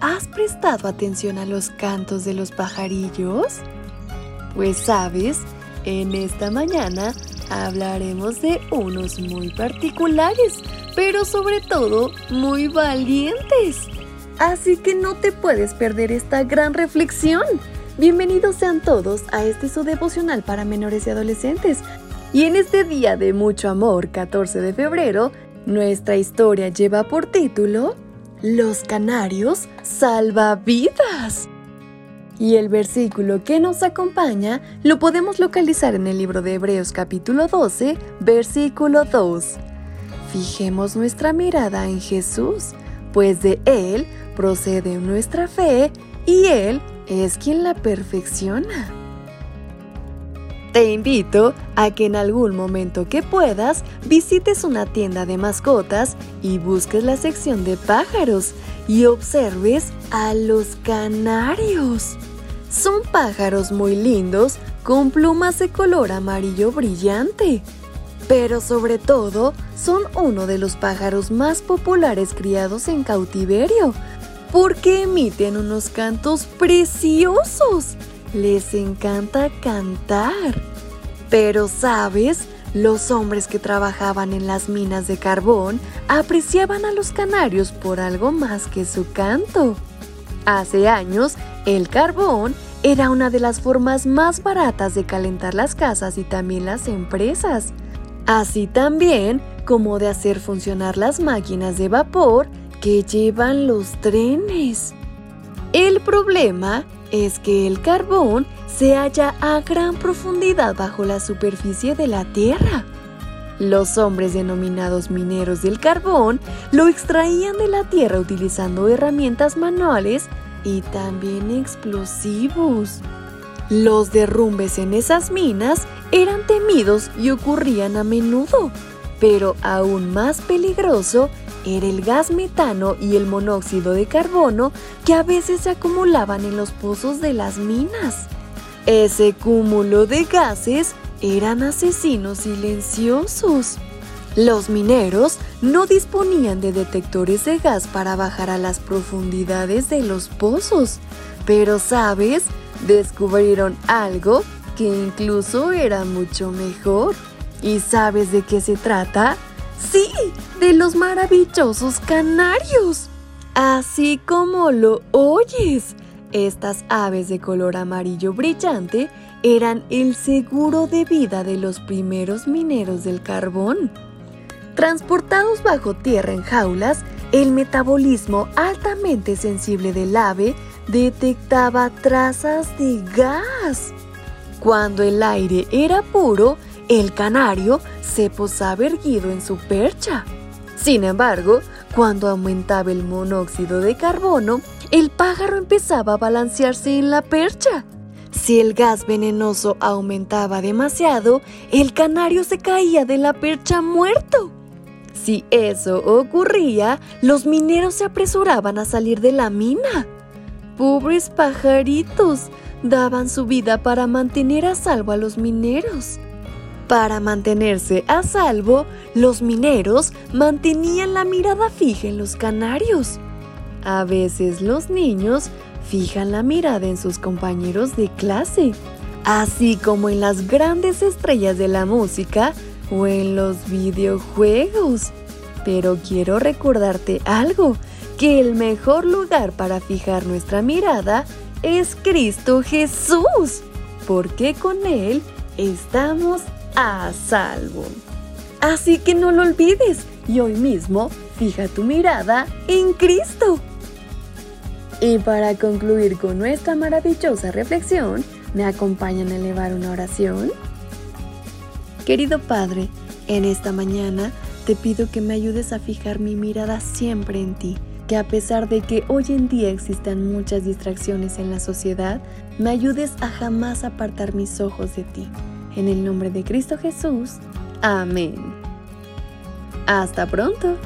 ¿has prestado atención a los cantos de los pajarillos? Pues sabes, en esta mañana hablaremos de unos muy particulares, pero sobre todo muy valientes. Así que no te puedes perder esta gran reflexión. Bienvenidos sean todos a este su devocional para menores y adolescentes. Y en este día de mucho amor, 14 de febrero, nuestra historia lleva por título Los canarios salvavidas. Y el versículo que nos acompaña lo podemos localizar en el libro de Hebreos capítulo 12, versículo 2. Fijemos nuestra mirada en Jesús, pues de Él procede nuestra fe y Él es quien la perfecciona. Te invito a que en algún momento que puedas visites una tienda de mascotas y busques la sección de pájaros y observes a los canarios. Son pájaros muy lindos con plumas de color amarillo brillante. Pero sobre todo son uno de los pájaros más populares criados en cautiverio, porque emiten unos cantos preciosos. Les encanta cantar. Pero sabes, los hombres que trabajaban en las minas de carbón apreciaban a los canarios por algo más que su canto. Hace años, el carbón era una de las formas más baratas de calentar las casas y también las empresas, así también como de hacer funcionar las máquinas de vapor que llevan los trenes. El problema es que el carbón se halla a gran profundidad bajo la superficie de la Tierra. Los hombres denominados mineros del carbón lo extraían de la tierra utilizando herramientas manuales y también explosivos. Los derrumbes en esas minas eran temidos y ocurrían a menudo, pero aún más peligroso era el gas metano y el monóxido de carbono que a veces se acumulaban en los pozos de las minas. Ese cúmulo de gases eran asesinos silenciosos. Los mineros no disponían de detectores de gas para bajar a las profundidades de los pozos, pero sabes, descubrieron algo que incluso era mucho mejor. ¿Y sabes de qué se trata? Sí, de los maravillosos canarios. Así como lo oyes, estas aves de color amarillo brillante eran el seguro de vida de los primeros mineros del carbón. Transportados bajo tierra en jaulas, el metabolismo altamente sensible del ave detectaba trazas de gas. Cuando el aire era puro, el canario se posaba erguido en su percha. Sin embargo, cuando aumentaba el monóxido de carbono, el pájaro empezaba a balancearse en la percha. Si el gas venenoso aumentaba demasiado, el canario se caía de la percha muerto. Si eso ocurría, los mineros se apresuraban a salir de la mina. Pobres pajaritos, daban su vida para mantener a salvo a los mineros. Para mantenerse a salvo, los mineros mantenían la mirada fija en los canarios. A veces los niños fijan la mirada en sus compañeros de clase, así como en las grandes estrellas de la música o en los videojuegos. Pero quiero recordarte algo, que el mejor lugar para fijar nuestra mirada es Cristo Jesús, porque con Él estamos a salvo. Así que no lo olvides y hoy mismo fija tu mirada en Cristo. Y para concluir con nuestra maravillosa reflexión, ¿me acompañan a elevar una oración? Querido Padre, en esta mañana te pido que me ayudes a fijar mi mirada siempre en ti, que a pesar de que hoy en día existan muchas distracciones en la sociedad, me ayudes a jamás apartar mis ojos de ti. En el nombre de Cristo Jesús. Amén. Hasta pronto.